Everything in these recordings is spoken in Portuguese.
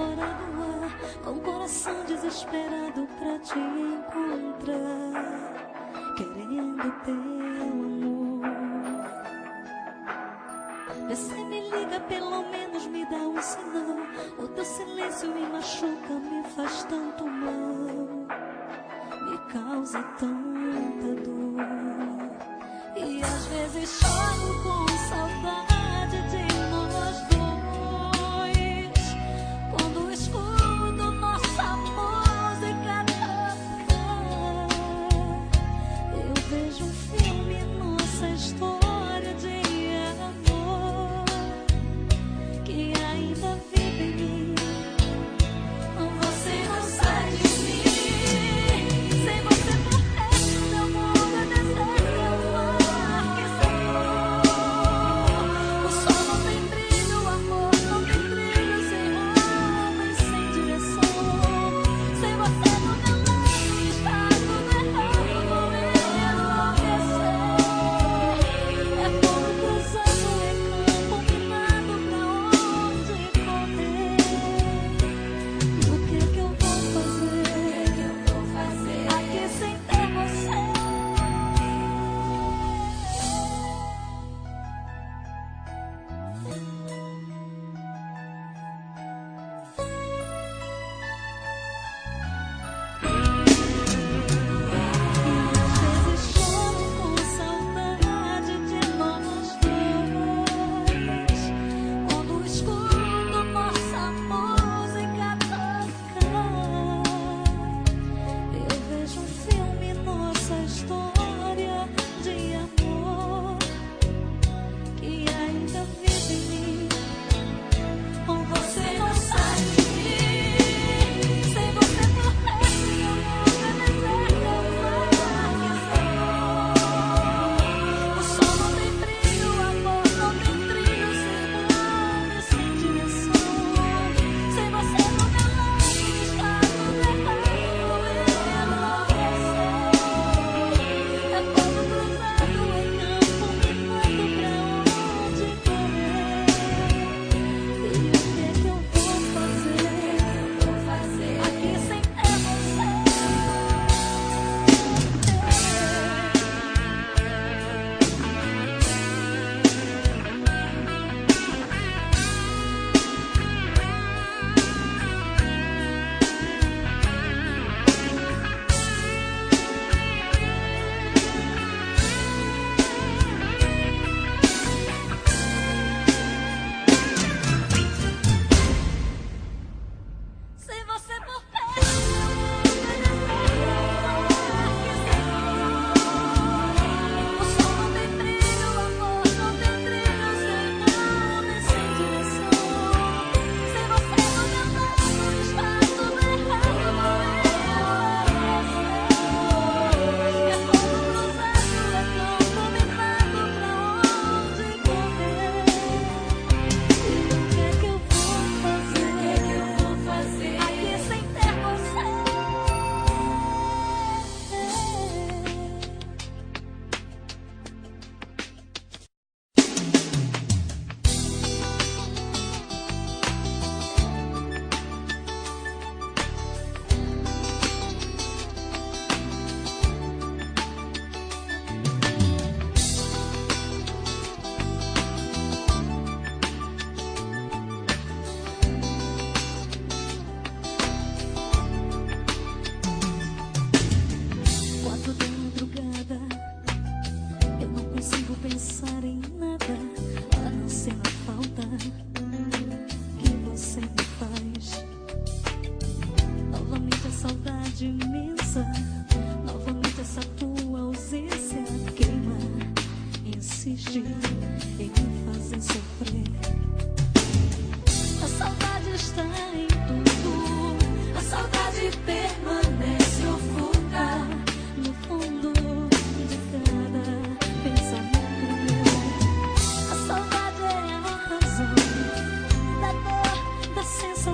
fora do ar, com o coração desesperado pra te encontrar, querendo teu amor. Você se me liga, pelo menos me dá um sinal. O teu silêncio me machuca, me faz tanto mal, me causa tão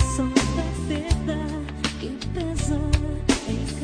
sensação perfeita que pesa em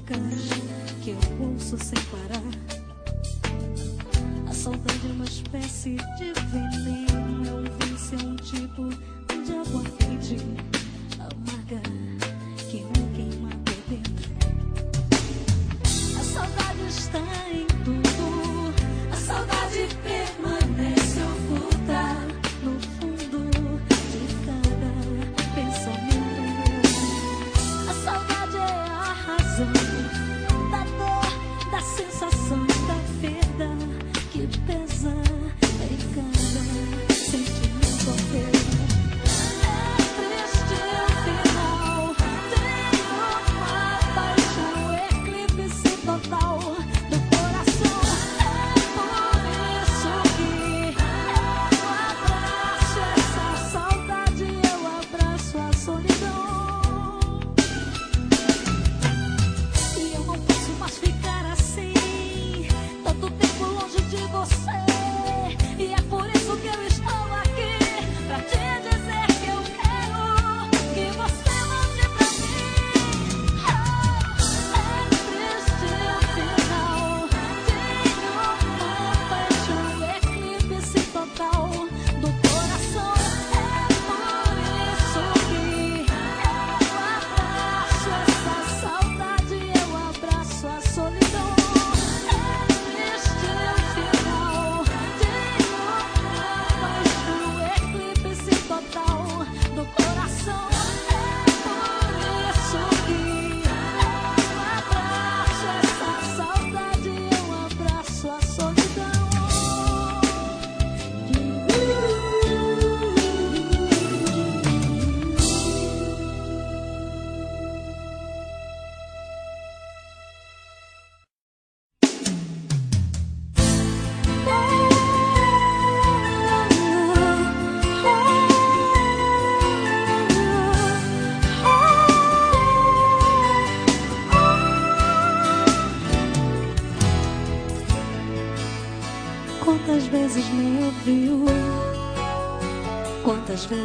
que eu ouço sem parar. A saudade é uma espécie de veneno. É um vício, um tipo de água quente amarga.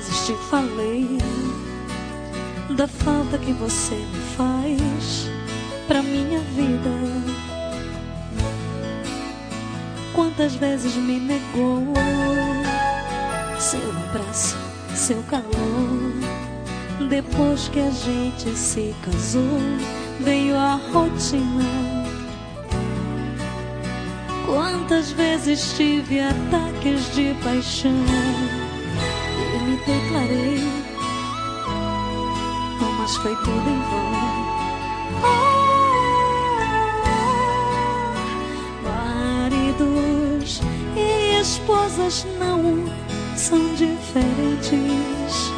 Vezes te falei da falta que você me faz pra minha vida? Quantas vezes me negou seu abraço, seu calor? Depois que a gente se casou, veio a rotina. Quantas vezes tive ataques de paixão me declarei, oh, mas foi tudo em vão. Ah, maridos e esposas não são diferentes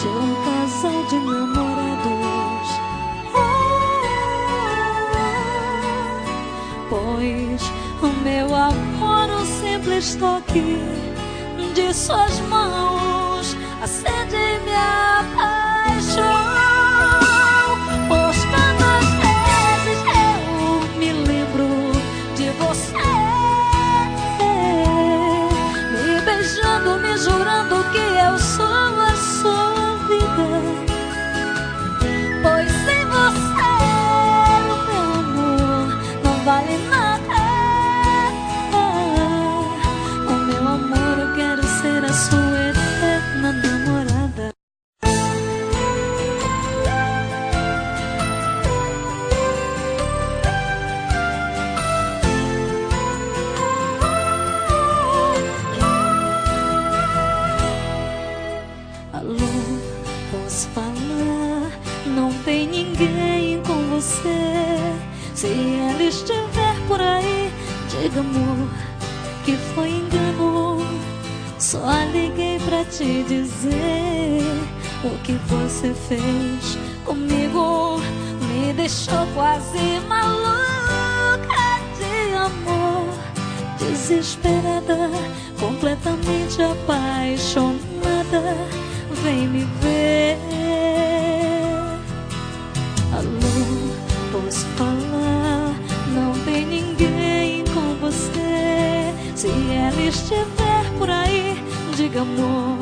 de um casal de namorados. Ah, Pois o meu amor, o simples toque de suas mãos ela estiver por aí, diga amor que foi engano. Só liguei pra te dizer o que você fez comigo. Me deixou quase maluca de amor desesperada, completamente apaixonada. Vem me ver. Alô, posso falar? Estiver por aí, diga amor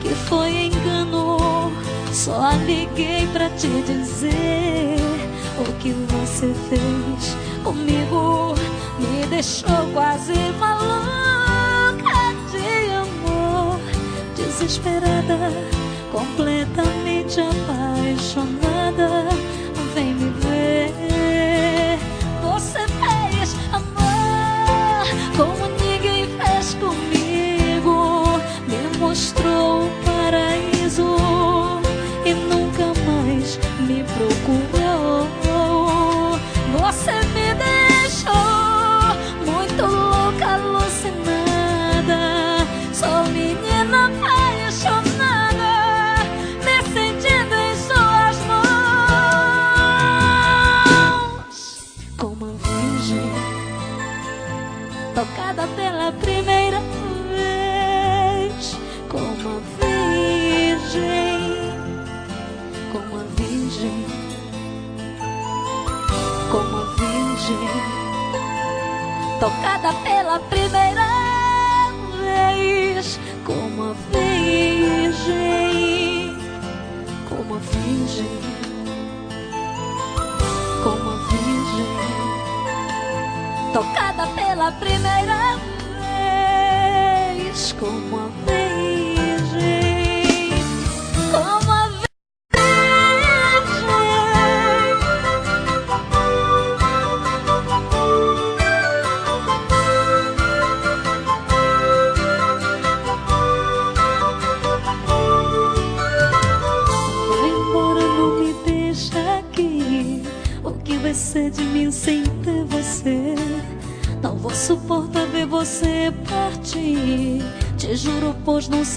que foi engano. Só liguei pra te dizer o que você fez comigo me deixou quase maluca de amor, desesperada, completamente apaixonada. Vem me ver,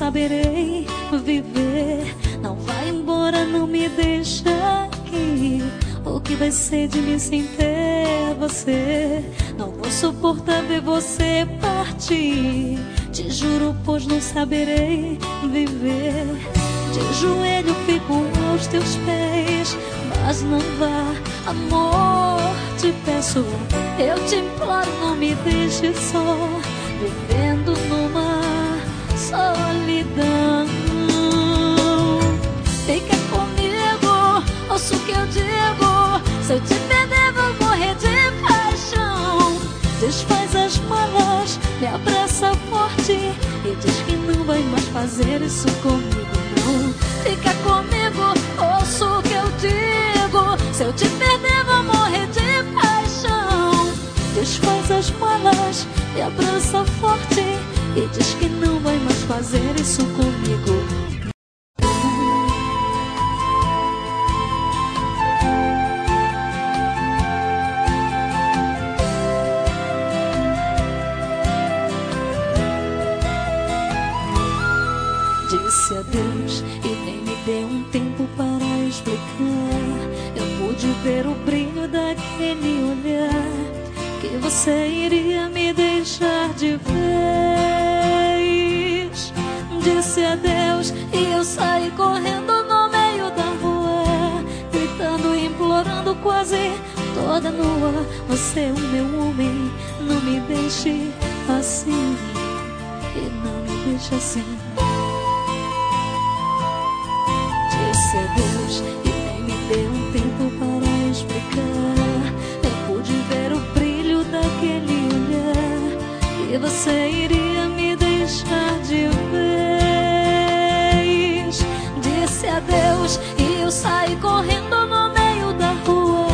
saberei viver. Não vai embora, não me deixa aqui. O que vai ser de mim sem ter você? Não vou suportar ver você partir. Te juro, pois não saberei viver. De joelho fico aos teus pés, mas não vá, amor, te peço, eu te imploro, não me deixe só, vivendo numa solidão. Fica comigo, ouça o que eu digo, se eu te perder vou morrer de paixão. Desfaz as malas, me abraça forte e diz que não vai mais fazer isso comigo, não. Fica comigo, ouça o que eu digo. Se eu te perder, vou morrer de paixão. Desfaz as malas, me abraça forte e diz que não vai mais fazer isso comigo. Correndo no meio da rua, gritando, implorando quase toda nua. Você é o meu homem, não me deixe assim. E não me deixe assim. Disse adeus e nem me deu um tempo para explicar. Eu pude ver o brilho daquele olhar e você iria me deixar de vez. Adeus e eu saí correndo no meio da rua,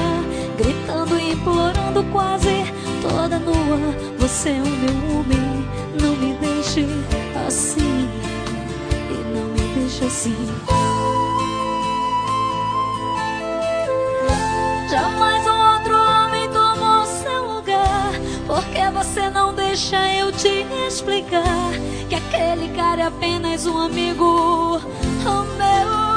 gritando e implorando quase toda nua. Você é o meu homem, não me deixe assim e não me deixe assim. Jamais um outro homem tomou seu lugar. Porque você não deixa eu te explicar que aquele cara é apenas um amigo meu.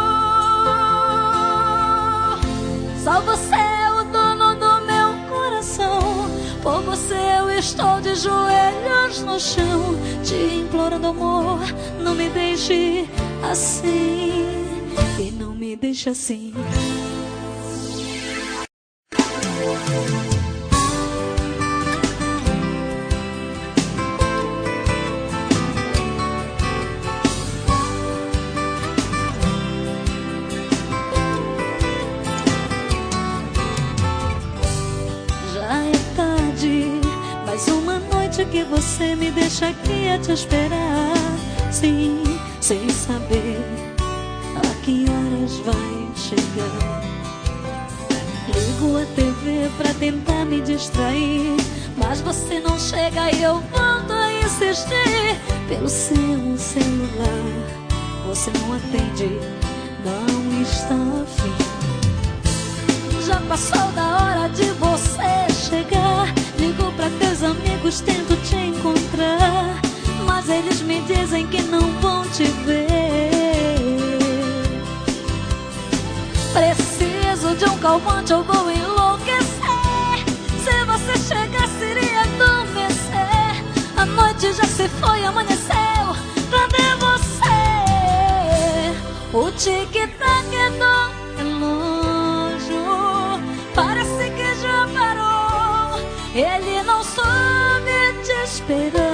Só você é o dono do meu coração. Por você eu estou de joelhos no chão, te implorando amor, não me deixe assim e não me deixe assim. você me deixa aqui a te esperar. Sim, sem saber a que horas vai chegar. Ligo a TV pra tentar me distrair. Mas você não chega e eu volto a insistir. Pelo seu celular, você não atende, não está afim. Já passou da hora de você chegar. Ligo pra teus amigos, tento te encontrar, mas eles me dizem que não vão te ver. Preciso de um calmante, eu vou enlouquecer. Se você chegar, seria adormecer. A noite já se foi, amanheceu. Cadê você? O tic-tac é dor. Baby.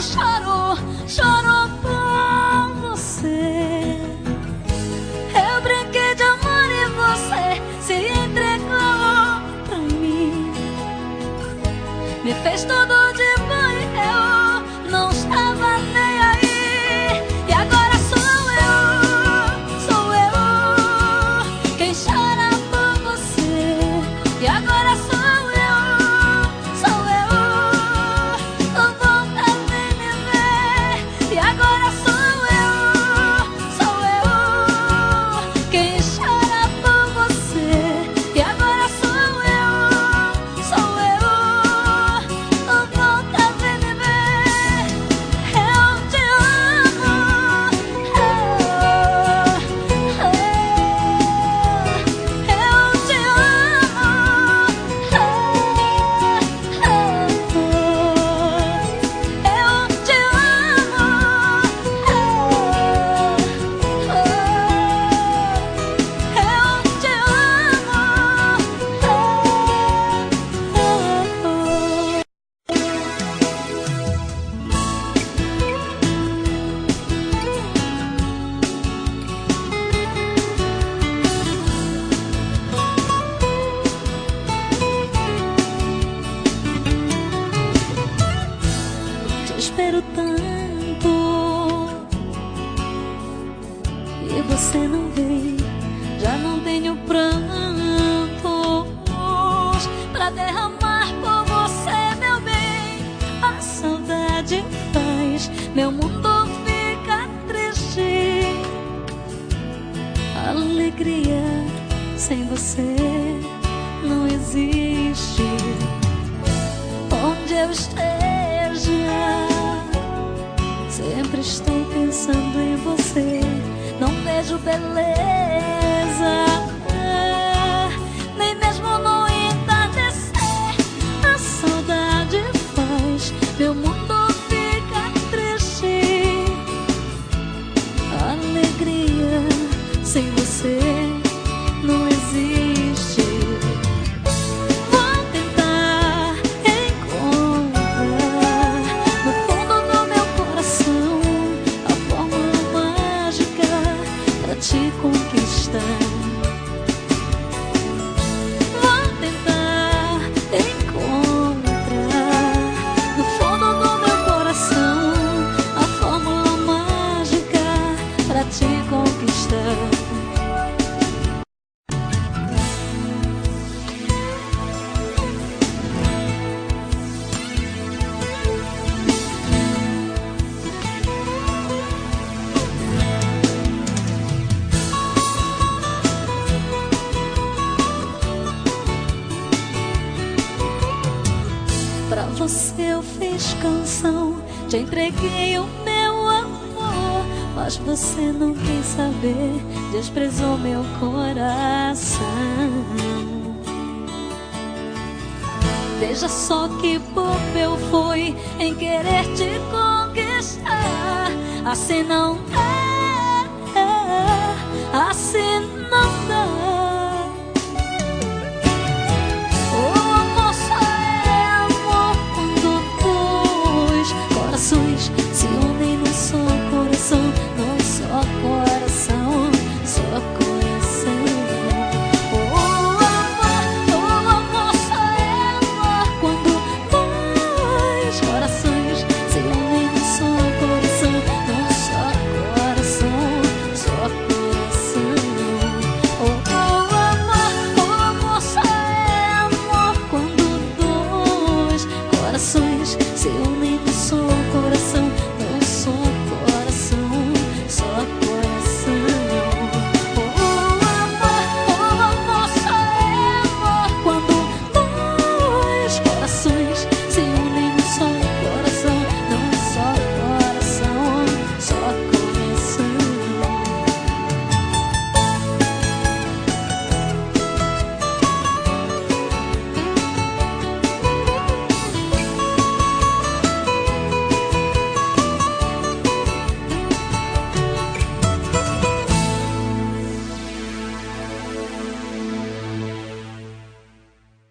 choro, choro. em querer te conquistar. Assim não dá, assim não dá. corações, Senhor.